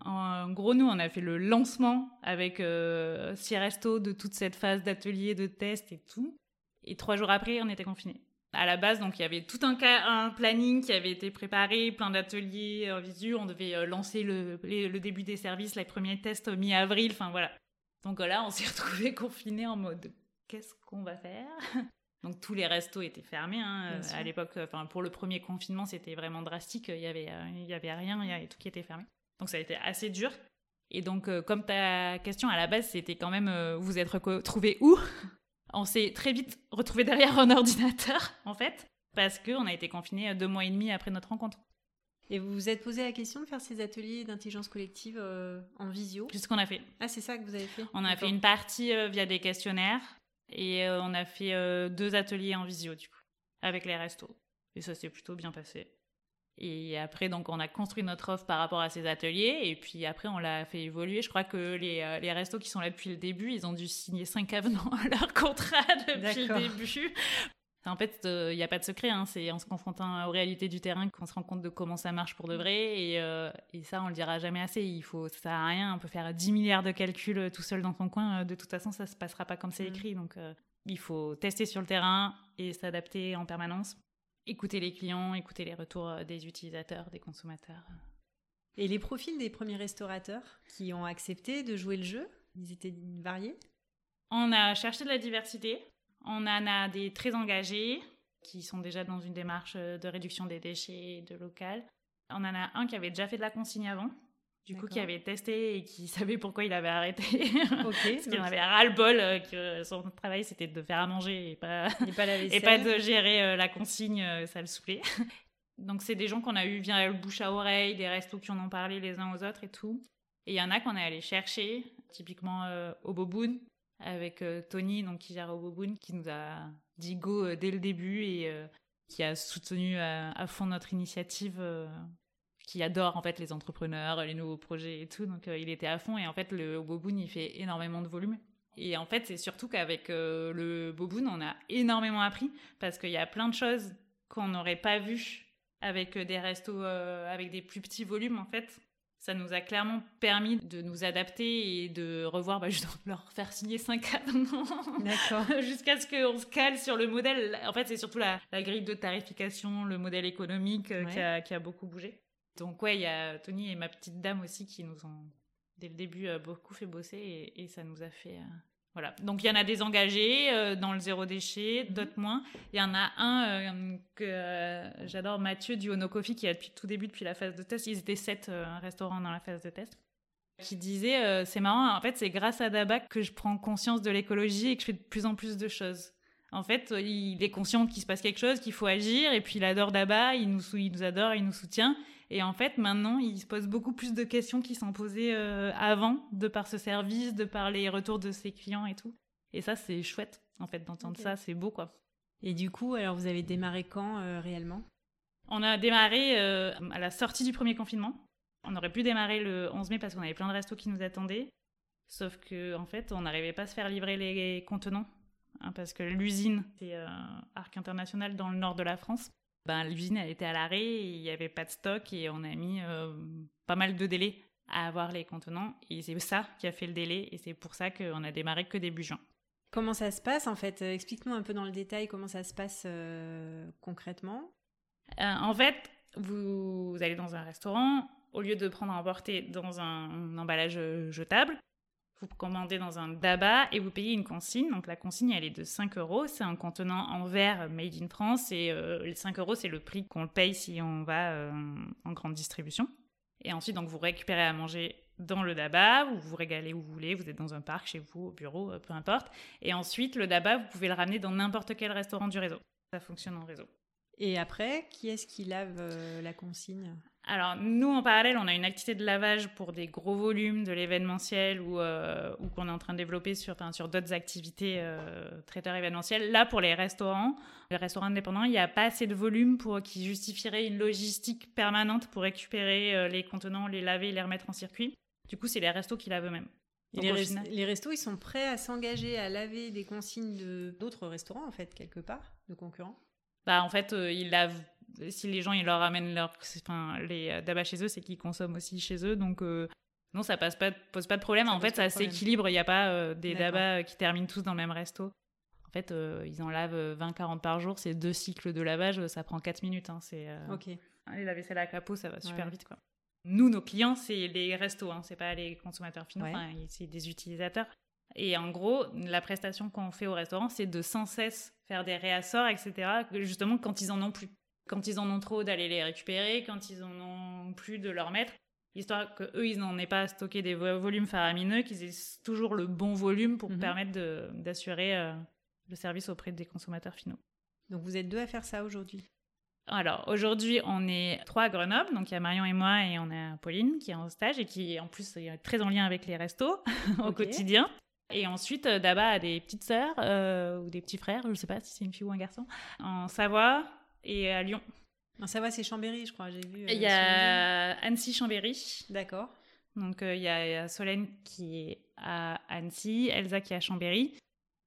En gros, nous, on a fait le lancement avec euh, de toute cette phase d'atelier, de test et tout. Et trois jours après, on était confinés. À la base, donc, il y avait tout un, planning qui avait été préparé, plein d'ateliers en visu. On devait euh, lancer le, le, début des services, les premiers tests mi-avril. Enfin, voilà. Donc là, on s'est retrouvés confinés en mode qu'est-ce qu'on va faire Donc tous les restos étaient fermés hein, à l'époque. Enfin pour le premier confinement, c'était vraiment drastique. Il y avait, euh, il y avait rien, il y avait tout qui était fermé. Donc ça a été assez dur. Et donc, euh, comme ta question à la base, c'était quand même euh, vous êtes retrouvés où On s'est très vite retrouvés derrière un ordinateur, en fait, parce qu'on a été confinés euh, deux mois et demi après notre rencontre. Et vous vous êtes posé la question de faire ces ateliers d'intelligence collective en visio? C'est ce qu'on a fait. Ah, c'est ça que vous avez fait? On a fait une partie via des questionnaires et on a fait deux ateliers en visio, du coup, avec les restos. Et ça s'est plutôt bien passé. Et après, donc, on a construit notre offre par rapport à ces ateliers. Et puis après, on l'a fait évoluer. Je crois que les, euh, les, restos qui sont là depuis le début, ils ont dû signer cinq avenants à leur contrat depuis le début. En fait, il euh, n'y a pas de secret. Hein. C'est en se confrontant aux réalités du terrain qu'on se rend compte de comment ça marche pour de vrai. Et, euh, et ça, on le dira jamais assez. Il faut, ça sert à rien. On peut faire 10 milliards de calculs tout seul dans son coin. De toute façon, ça se passera pas comme c'est mm. écrit. Donc, il faut tester sur le terrain et s'adapter en permanence écouter les clients, écouter les retours euh, des utilisateurs, des consommateurs. Et les profils des premiers restaurateurs qui ont accepté de jouer le jeu, ils étaient variés? On a cherché de la diversité. On en a des très engagés qui sont déjà dans une démarche euh, de réduction des déchets de local. On en a un qui avait déjà fait de la consigne avant, du coup qui avait testé et qui savait pourquoi il avait arrêté. Parce qu'il en avait ras-le-bol euh, que son travail c'était de faire à manger et pas, et pas, de gérer euh, la consigne, euh, ça le saoulait. Donc c'est des gens qu'on a eu via le bouche à oreille, des restos qui en ont parlé les uns aux autres et tout. Et il y en a qu'on est allé chercher, typiquement au Boboon, avec Tony, donc qui gère au Boboon, qui nous a dit go dès le début et qui a soutenu à fond notre initiative qui adore en fait les entrepreneurs, les nouveaux projets et tout. Donc euh, il était à fond et en fait le Boboon il fait énormément de volume. Et en fait c'est surtout qu'avec euh, le Boboon on a énormément appris parce qu'il y a plein de choses qu'on n'aurait pas vues avec des restos avec des plus petits volumes en fait. Ça nous a clairement permis de nous adapter et de revoir, bah, juste leur faire signer 5 D'accord. Jusqu'à ce qu'on se cale sur le modèle. En fait, c'est surtout la, grille de tarification, le modèle économique euh, qui, a, qui a beaucoup bougé. Donc ouais, il y a Tony et ma petite dame aussi qui nous ont dès le début euh, beaucoup fait bosser et, ça nous a fait euh, voilà. Donc il y en a des engagés euh, dans le zéro déchet, mhm. d'autres moins. Il y en a un que j'adore, Mathieu du Ono Coffee, qui a depuis tout début, depuis la phase de test. Ils étaient sept restaurants dans la phase de test. Qui disait, c'est marrant, en fait, c'est grâce à Dabac que je prends conscience de l'écologie et que je fais de plus en plus de choses. En fait, il est conscient qu'il se passe quelque chose, qu'il faut agir, et puis il adore Daba, il nous, il nous adore, il nous soutient. Et en fait, maintenant, il se pose beaucoup plus de questions qui s'en posaient euh, avant, de par ce service, de par les retours de ses clients et tout. Et ça, c'est chouette, en fait, d'entendre ça, c'est beau, quoi. Et du coup, alors vous avez démarré quand euh, réellement? On a démarré euh, à la sortie du premier confinement. On aurait pu démarrer le 11 mai parce qu'on avait plein de restos qui nous attendaient. Sauf que, en fait, on n'arrivait pas à se faire livrer les contenants. Hein, parce que l'usine, c'est Arc International dans le nord de la France ben, l'usine elle était à l'arrêt, il n'y avait pas de stock et on a mis euh, pas mal de délais à avoir les contenants et c'est ça qui a fait le délai et c'est pour ça qu'on a démarré que début juin. Comment ça se passe en fait? Explique-nous un peu dans le détail comment ça se passe euh, concrètement. Euh, en fait, vous, allez dans un restaurant, au lieu de prendre à emporter dans un emballage jetable, vous commandez dans un DABA et vous payez une consigne. Donc la consigne, elle est de 5 euros. C'est un contenant en verre made in France et euh, les 5 euros, c'est le prix qu'on paye si on va euh, en grande distribution. Et ensuite, donc, vous récupérez à manger dans le DABA, vous vous régalez où vous voulez, vous êtes dans un parc, chez vous, au bureau, euh, peu importe. Et ensuite, le DABA, vous pouvez le ramener dans n'importe quel restaurant du réseau. Ça fonctionne en réseau. Et après, qui est-ce qui lave la consigne? Alors, nous, en parallèle, on a une activité de lavage pour des gros volumes de l'événementiel ou, euh, ou qu'on est en train de développer sur, sur d'autres activités euh, traiteurs événementiels. Là, pour les restaurants, les restaurants indépendants, il n'y a pas assez de volume pour qui justifierait une logistique permanente pour récupérer euh, les contenants, les laver, les remettre en circuit. Du coup, c'est les restos qui lavent eux-mêmes. Les, les, restos, ils sont prêts à s'engager à laver des consignes de d'autres restaurants, en fait, quelque part, de concurrents? Bah, en fait, ils lavent si les gens ils leur amènent leur, enfin, les euh, dabas chez eux, c'est qu'ils consomment aussi chez eux. Donc euh, non, ça passe pas, pose pas de problème. en fait, ça s'équilibre. Il n'y a pas euh, des dabas qui terminent tous dans le même resto. En fait, ils en lavent 20-40 par jour. C'est deux cycles de lavage. Ça prend 4 minutes. Hein, c'est, ok. Et la vaisselle à capot, ça va super vite. Quoi. Nous, nos clients, c'est les restos. Hein, c'est pas les consommateurs finaux. c'est des utilisateurs. Et en gros, la prestation qu'on fait au restaurant, c'est de sans cesse faire des réassorts, etc. Justement, quand ils en ont plus quand ils en ont trop, d'aller les récupérer, quand ils en ont plus, de leur mettre, histoire qu'eux, ils n'en aient pas stocké des volumes faramineux, qu'ils aient toujours le bon volume pour mhm. permettre d'assurer euh, le service auprès des consommateurs finaux. Donc vous êtes deux à faire ça aujourd'hui? Alors aujourd'hui, on est trois à Grenoble, donc il y a Marion et moi et on a Pauline qui est en stage et qui en plus est très en lien avec les restos au quotidien. Et ensuite, euh, Daba a des petites sœurs euh, ou des petits frères, je ne sais pas si c'est une fille ou un garçon, en Savoie, et à Lyon. ça va, c'est Chambéry, je crois, j'ai vu. Il y a euh, Annecy-Chambéry. D'accord. Donc euh, il y a Solène qui est à Annecy, Elsa qui est à Chambéry.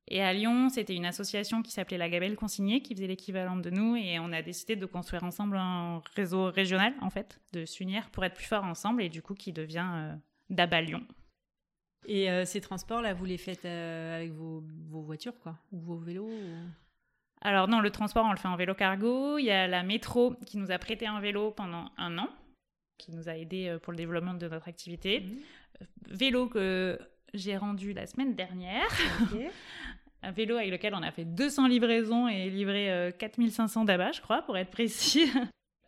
Et à Lyon, c'était une association qui s'appelait La Gabelle Consignée, qui faisait l'équivalent de nous, et on a décidé de construire ensemble un réseau régional, en fait, de s'unir pour être plus forts ensemble, et du coup qui devient euh, DABA Lyon. Et ces transports-là, vous les faites avec vos, vos, voitures, quoi Ou vos vélos alors non, le transport, on le fait en vélo cargo. Il y a la métro qui nous a prêté un vélo pendant un an, qui nous a aidé euh, pour le développement de notre activité. Mhm. Euh, vélo que j'ai rendu la semaine dernière. un vélo avec lequel on a fait 200 livraisons et livré 4500 euh, d'abats, je crois, pour être précis.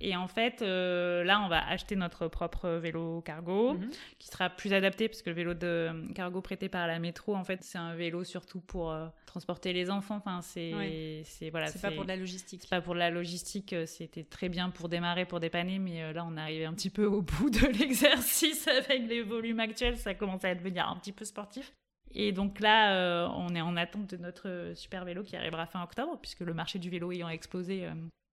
Et en fait, euh, là, on va acheter notre propre vélo cargo, mhm. qui sera plus adapté, parce que le vélo de cargo prêté par la métro, en fait, c'est un vélo surtout pour euh, transporter les enfants. Enfin, c'est, c'est voilà, c'est pas pour de la logistique. C'est pas pour de la logistique. Euh, c'était très bien pour démarrer, pour dépanner, mais là, on arrivé un petit peu au bout de l'exercice avec les volumes actuels. Ça commence à devenir un petit peu sportif. Et donc là, on est en attente de notre super vélo qui arrivera fin octobre, puisque le marché du vélo ayant explosé,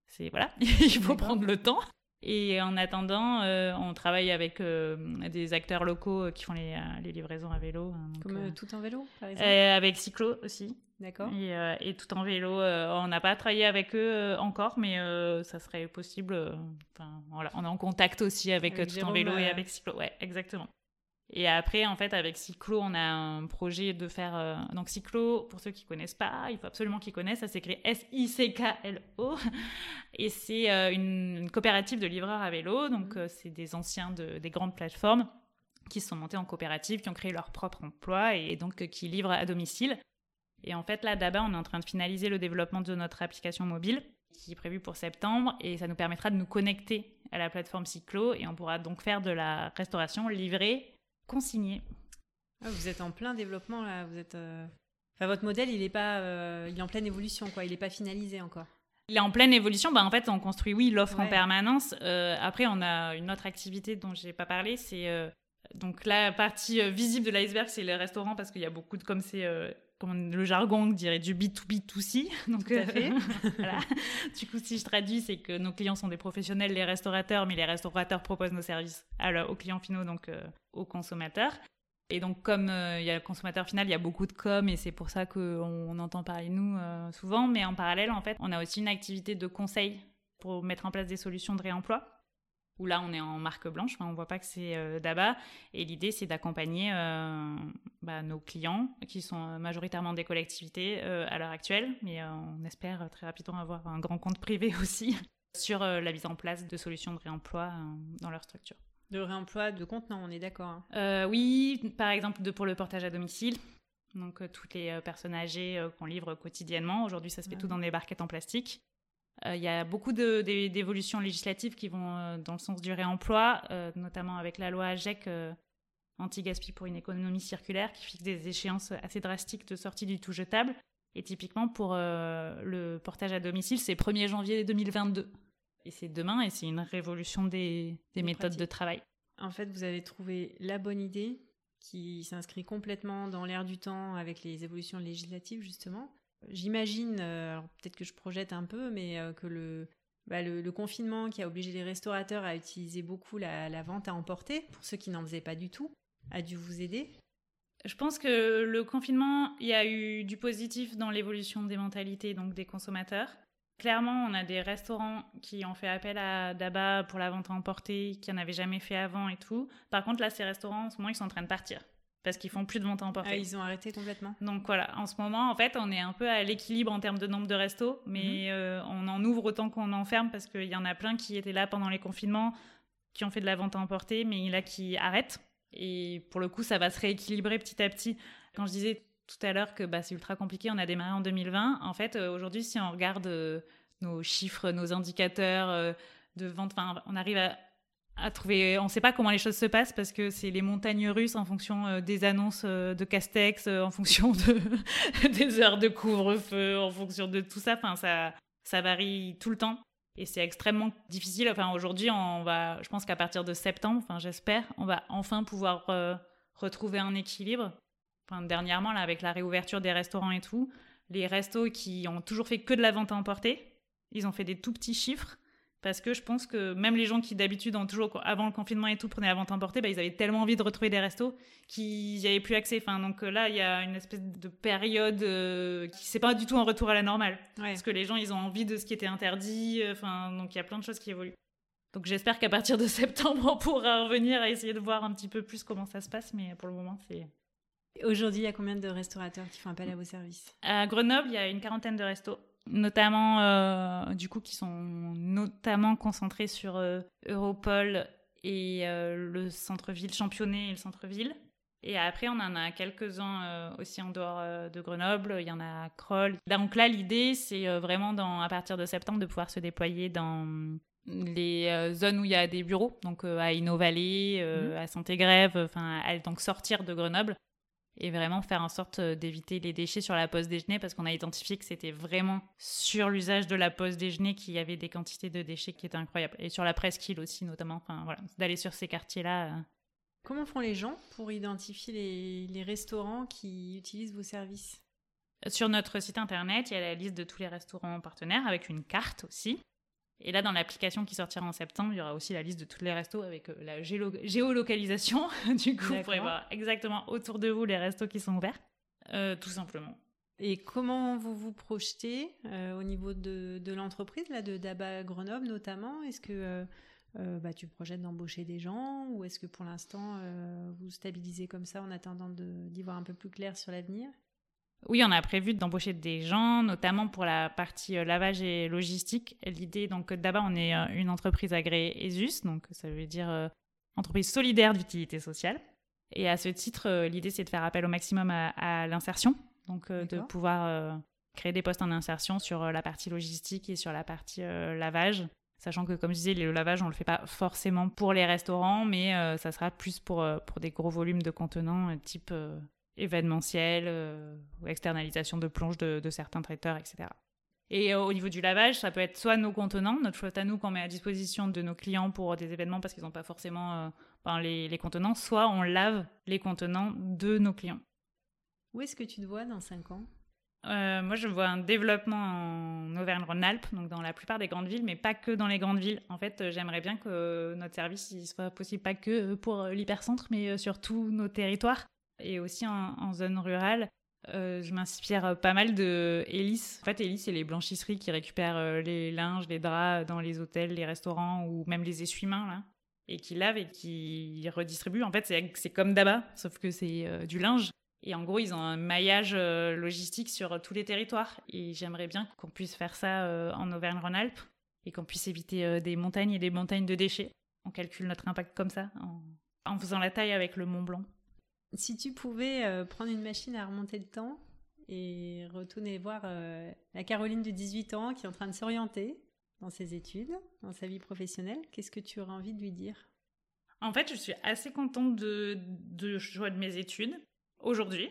c'est voilà, il faut prendre le temps. Et en attendant, euh, on travaille avec euh, des acteurs locaux euh, qui font les, livraisons à vélo. Hein, Comme tout en vélo, par exemple Avec Cyclo aussi. D'accord. Et, tout en vélo, on n'a pas travaillé avec eux encore, mais ça serait possible. Enfin, voilà, on est en contact aussi avec, tout en vélo et avec Cyclo. Ouais, exactement. Et après, en fait, avec Cyclo, on a un projet de faire. Euh, donc, Cyclo, pour ceux qui connaissent pas, il faut absolument qu'ils connaissent. Ça s'écrit S-I-C-K-L-O. Et c'est euh, une, coopérative de livreurs à vélo. Donc, mmh. euh, c'est des anciens de, des grandes plateformes qui se sont montés en coopérative, qui ont créé leur propre emploi et donc qui livrent à domicile. Et en fait, là, d'abord, on est en train de finaliser le développement de notre application mobile qui est prévu pour septembre et ça nous permettra de nous connecter à la plateforme Cyclo et on pourra donc faire de la restauration livrée consigné. Ah, vous êtes en plein développement là. Vous êtes, euh, enfin, votre modèle, il est pas, euh, il est en pleine évolution quoi. Il n'est pas finalisé encore. Il est en pleine évolution. Bah, en fait, on construit, oui, l'offre en permanence. Euh, après, on a une autre activité dont j'ai pas parlé. C'est donc la partie visible de l'iceberg, c'est le restaurant parce qu'il y a beaucoup de, comme c'est le jargon dirait du B2B2C. Donc, Tout à fait. voilà. Du coup, si je traduis, c'est que nos clients sont des professionnels, les restaurateurs, mais les restaurateurs proposent nos services alors, aux clients finaux, donc aux consommateurs. Et donc, comme euh, il y a le consommateur final, il y a beaucoup de com et c'est pour ça qu'on entend parler nous euh, souvent. Mais en parallèle, en fait, on a aussi une activité de conseil pour mettre en place des solutions de réemploi. Où là, on est en marque blanche, on voit pas que c'est euh, d'ABA. Et l'idée, c'est d'accompagner bah, nos clients, qui sont majoritairement des collectivités à l'heure actuelle, mais on espère très rapidement avoir un grand compte privé aussi, sur la mise en place de solutions de réemploi dans leur structure. De réemploi de contenants, on est d'accord. Hein. Euh, oui, par exemple de, pour le portage à domicile. Donc euh, toutes les euh, personnes âgées qu'on livre quotidiennement. Aujourd'hui, ça se fait tout dans des barquettes en plastique. Il y a beaucoup d'évolutions législatives qui vont dans le sens du réemploi, notamment avec la loi AGEC anti-gaspi pour une économie circulaire qui fixe des échéances assez drastiques de sortie du tout jetable. Et typiquement pour le portage à domicile, c'est 1er janvier 2022. Et c'est demain et c'est une révolution des, méthodes de travail. En fait, vous avez trouvé la bonne idée qui s'inscrit complètement dans l'air du temps avec les évolutions législatives, justement. J'imagine, euh, peut-être que je projette un peu, mais euh, que bah, le, confinement qui a obligé les restaurateurs à utiliser beaucoup la, la vente à emporter, pour ceux qui n'en faisaient pas du tout, a dû vous aider je pense que le confinement, il y a eu du positif dans l'évolution des mentalités, donc des consommateurs. Clairement, on a des restaurants qui ont fait appel à Daba pour la vente à emporter, qui n'en avaient jamais fait avant et tout. Par contre, là, ces restaurants, en ce moment, ils sont en train de partir parce qu'ils font plus de vente à emporter. Ah, ils ont arrêté complètement. Donc voilà, en ce moment, en fait, on est un peu à l'équilibre en termes de nombre de restos, mais mhm. euh, on en ouvre autant qu'on en ferme parce qu'il y en a plein qui étaient là pendant les confinements, qui ont fait de la vente à emporter, mais là qui arrêtent. Et pour le coup, ça va se rééquilibrer petit à petit. Quand je disais tout à l'heure que bah, c'est ultra compliqué, on a démarré en 2020. En fait, euh, aujourd'hui, si on regarde euh, nos chiffres, nos indicateurs de vente, on arrive à, trouver. On ne sait pas comment les choses se passent parce que c'est les montagnes russes en fonction des annonces de Castex, en fonction de, des heures de couvre-feu, en fonction de tout ça. Enfin, ça, varie tout le temps. Et c'est extrêmement difficile. Enfin, aujourd'hui, on va, je pense qu'à partir de septembre, enfin, j'espère, on va enfin pouvoir euh, retrouver un équilibre. Enfin, dernièrement, là, avec la réouverture des restaurants et tout, les restos qui ont toujours fait que de la vente à emporter, ils ont fait des tout petits chiffres parce que je pense que même les gens qui d'habitude toujours avant le confinement et tout prenaient la vente emportée, bah, ils avaient tellement envie de retrouver des restos qu'ils n'y avaient plus accès. Enfin, donc euh, là, il y a une espèce de période euh, qui c'est pas du tout un retour à la normale, parce que les gens ils ont envie de ce qui était interdit. Euh, enfin, donc il y a plein de choses qui évoluent. Donc j'espère qu'à partir de septembre, on pourra revenir à essayer de voir un petit peu plus comment ça se passe, mais pour le moment, c'est Aujourd'hui, il y a combien de restaurateurs qui font appel à vos services? À Grenoble, il y a une quarantaine de restos notamment euh, du coup qui sont notamment concentrés sur euh, Europol et euh, le centre-ville championné et le centre-ville. Et après, on en a quelques-uns aussi en dehors de Grenoble. Il y en a à Kroll. Donc là, l'idée, c'est vraiment dans, à partir de septembre de pouvoir se déployer dans les zones où il y a des bureaux, donc à Innovalley, mmh. à Saint-Égrève, enfin, donc sortir de Grenoble et vraiment faire en sorte euh, d'éviter les déchets sur la pause déjeuner parce qu'on a identifié que c'était vraiment sur l'usage de la pause déjeuner qu'il y avait des quantités de déchets qui étaient incroyables. Et sur la presqu'île aussi notamment, enfin voilà, d'aller sur ces quartiers-là. Euh. Comment font les gens pour identifier les, les restaurants qui utilisent vos services? Sur notre site internet, il y a la liste de tous les restaurants partenaires avec une carte aussi. Et là, dans l'application qui sortira en septembre, il y aura aussi la liste de tous les restos avec euh, la géolocalisation. du coup, vous pourrez voir exactement autour de vous les restos qui sont ouverts, euh, tout simplement. Et comment vous vous projetez euh, au niveau de, de l'entreprise, là, de Daba Grenoble notamment? Est-ce que bah, tu projettes d'embaucher des gens ou est-ce que pour l'instant vous stabilisez comme ça en attendant d'y voir un peu plus clair sur l'avenir? Oui, on a prévu d'embaucher des gens, notamment pour la partie euh, lavage et logistique. L'idée, donc d'abord, on est euh, une entreprise agréée ESUS, donc ça veut dire euh, entreprise solidaire d'utilité sociale. Et à ce titre, l'idée, c'est de faire appel au maximum à, l'insertion, donc de pouvoir créer des postes en insertion sur la partie logistique et sur la partie lavage. Sachant que, comme je disais, le lavage, on ne le fait pas forcément pour les restaurants, mais ça sera plus pour, pour des gros volumes de contenants type événementiel, euh, externalisation de plonge de, certains traiteurs, etc. Et euh, au niveau du lavage, ça peut être soit nos contenants, notre flotte à nous qu'on met à disposition de nos clients pour des événements parce qu'ils n'ont pas forcément euh, ben, les, les, contenants, soit on lave les contenants de nos clients. Où est-ce que tu te vois dans 5 ans? Moi, je vois un développement en Auvergne-Rhône-Alpes, donc dans la plupart des grandes villes, mais pas que dans les grandes villes. En fait, j'aimerais bien que notre service il soit possible pas que pour l'hypercentre, mais sur tous nos territoires et aussi en, zone rurale. Euh, je m'inspire pas mal de Hélice. En fait, Hélice, c'est les blanchisseries qui récupèrent euh, les linges, les draps dans les hôtels, les restaurants ou même les essuie-mains, là, et qui lavent et qui redistribuent. En fait, c'est comme d'abord, sauf que c'est euh, du linge. Et en gros, ils ont un maillage logistique sur tous les territoires. Et j'aimerais bien qu'on puisse faire ça en Auvergne-Rhône-Alpes et qu'on puisse éviter des montagnes et des montagnes de déchets. On calcule notre impact comme ça, en faisant la taille avec le Mont Blanc. Si tu pouvais euh, prendre une machine à remonter le temps et retourner voir euh, la Caroline de 18 ans qui est en train de s'orienter dans ses études, dans sa vie professionnelle, qu'est-ce que tu aurais envie de lui dire? En fait, je suis assez contente de, de choix de mes études aujourd'hui.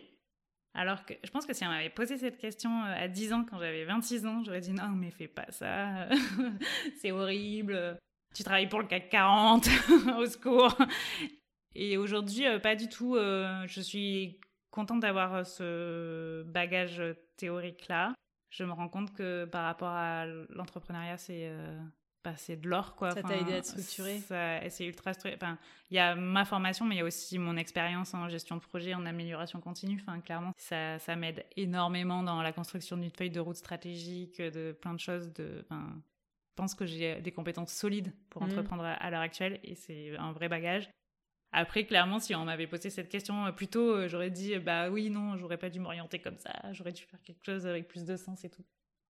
Alors que je pense que si on m'avait posé cette question à 10 ans, quand j'avais 26 ans, j'aurais dit non, mais fais pas ça, c'est horrible, tu travailles pour le CAC 40, au secours. Et aujourd'hui, pas du tout. je suis contente d'avoir ce bagage théorique-là. Je me rends compte que par rapport à l'entrepreneuriat, c'est bah, c'est de l'or quoi. Ça t'a aidé à être structuré. C'est ultra structuré. Enfin, il y a ma formation, mais il y a aussi mon expérience en gestion de projet, en amélioration continue. Enfin, clairement, ça, ça m'aide énormément dans la construction d'une feuille de route stratégique, de plein de choses. De, enfin, je pense que j'ai des compétences solides pour mmh. entreprendre à, l'heure actuelle et c'est un vrai bagage. Après, clairement, si on m'avait posé cette question plus tôt, euh, j'aurais dit bah oui, non, j'aurais pas dû m'orienter comme ça, j'aurais dû faire quelque chose avec plus de sens et tout.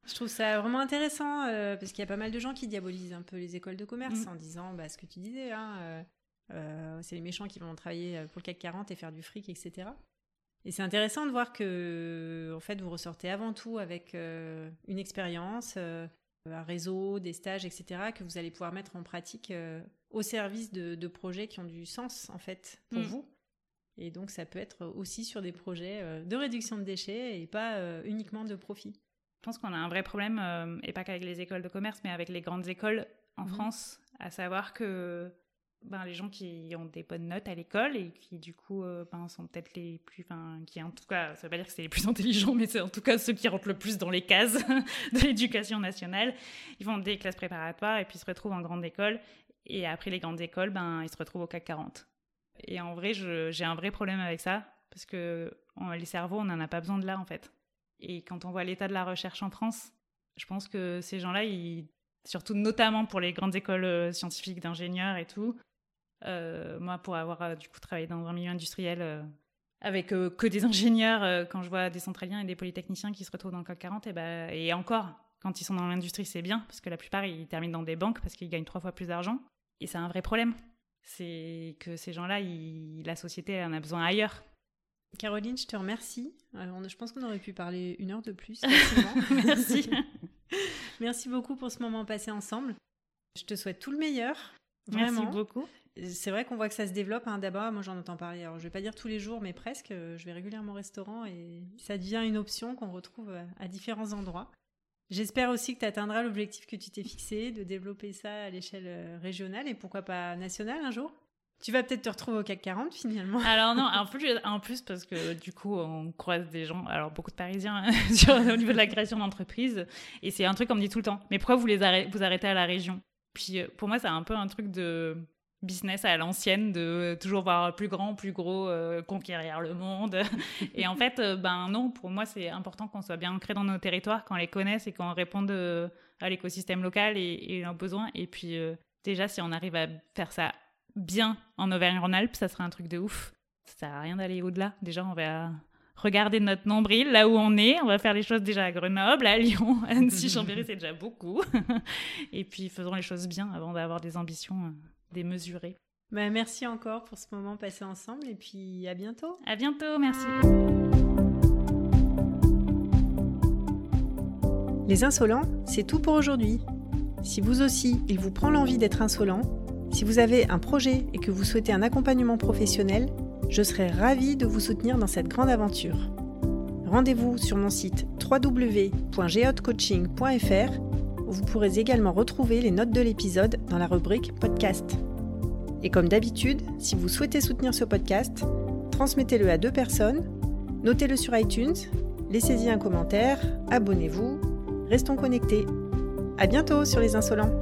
Je trouve ça vraiment intéressant euh, parce qu'il y a pas mal de gens qui diabolisent un peu les écoles de commerce mm. en disant bah, ce que tu disais, hein, euh, euh, c'est les méchants qui vont travailler pour le CAC 40 et faire du fric, etc. Et c'est intéressant de voir que en fait vous ressortez avant tout avec une expérience, un réseau, des stages, etc. que vous allez pouvoir mettre en pratique au service de, projets qui ont du sens en fait pour mm. vous. Et donc ça peut être aussi sur des projets de réduction de déchets et pas uniquement de profit. Je pense qu'on a un vrai problème, euh, et pas qu'avec les écoles de commerce, mais avec les grandes écoles en mhm. France, à savoir que ben, les gens qui ont des bonnes notes à l'école et qui du coup euh, ben, sont peut-être les plus, enfin, qui en tout cas, ça veut pas dire que c'est les plus intelligents, mais c'est en tout cas ceux qui rentrent le plus dans les cases de l'éducation nationale. Ils font des classes préparatoires et puis se retrouvent en grande école. Et après les grandes écoles, ben, ils se retrouvent au CAC 40. Et en vrai, j'ai un vrai problème avec ça parce que les cerveaux, on n'en a pas besoin de là en fait. Et quand on voit l'état de la recherche en France, je pense que ces gens-là, surtout notamment pour les grandes écoles euh, scientifiques d'ingénieurs et tout, moi, pour avoir euh, du coup travaillé dans un milieu industriel avec que des ingénieurs, quand je vois des centraliens et des polytechniciens qui se retrouvent dans le CAC 40, et, bah, et encore, quand ils sont dans l'industrie, c'est bien, parce que la plupart, ils terminent dans des banques parce qu'ils gagnent trois fois plus d'argent. Et c'est un vrai problème. C'est que ces gens-là, la société en a besoin ailleurs. Caroline, je te remercie. je pense qu'on aurait pu parler une heure de plus. Merci. Merci beaucoup pour ce moment passé ensemble. Je te souhaite tout le meilleur. Vraiment. Merci beaucoup. C'est vrai qu'on voit que ça se développe. Hein. D'abord, moi j'en entends parler. Alors, je vais pas dire tous les jours, mais presque. Je vais régulièrement au restaurant et ça devient une option qu'on retrouve à différents endroits. J'espère aussi que tu atteindras l'objectif que tu t'es fixé, de développer ça à l'échelle euh, régionale et pourquoi pas nationale un jour. Tu vas peut-être te retrouver au CAC 40 finalement. Alors non, en plus, en plus parce que du coup on croise des gens, alors beaucoup de Parisiens sur, au niveau de la création d'entreprise, et c'est un truc qu'on me dit tout le temps. Mais pourquoi vous les arrêtez, vous arrêtez à la région? Puis euh, pour moi c'est un peu un truc de business à l'ancienne, de toujours voir plus grand, plus gros, euh, conquérir le monde. et en fait, euh, ben non, pour moi c'est important qu'on soit bien ancré dans nos territoires, qu'on les connaisse et qu'on réponde à l'écosystème local et, et leurs besoins. Et puis déjà si on arrive à faire ça bien en Auvergne-Rhône-Alpes, ça serait un truc de ouf. Ça sert à rien d'aller au-delà. Déjà, on va regarder notre nombril là où on est. On va faire les choses déjà à Grenoble, à Lyon, à Annecy, Chambéry, c'est déjà beaucoup. Et puis, faisons les choses bien avant d'avoir des ambitions démesurées. Bah, merci encore pour ce moment passé ensemble et puis à bientôt. À bientôt, merci. Les insolents, c'est tout pour aujourd'hui. Si vous aussi, il vous prend l'envie d'être insolent, si vous avez un projet et que vous souhaitez un accompagnement professionnel, je serai ravie de vous soutenir dans cette grande aventure. Rendez-vous sur mon site www.geotcoaching.fr où vous pourrez également retrouver les notes de l'épisode dans la rubrique podcast. Et comme d'habitude, si vous souhaitez soutenir ce podcast, transmettez-le à deux personnes, notez-le sur iTunes, laissez-y un commentaire, abonnez-vous, restons connectés. À bientôt sur les insolents.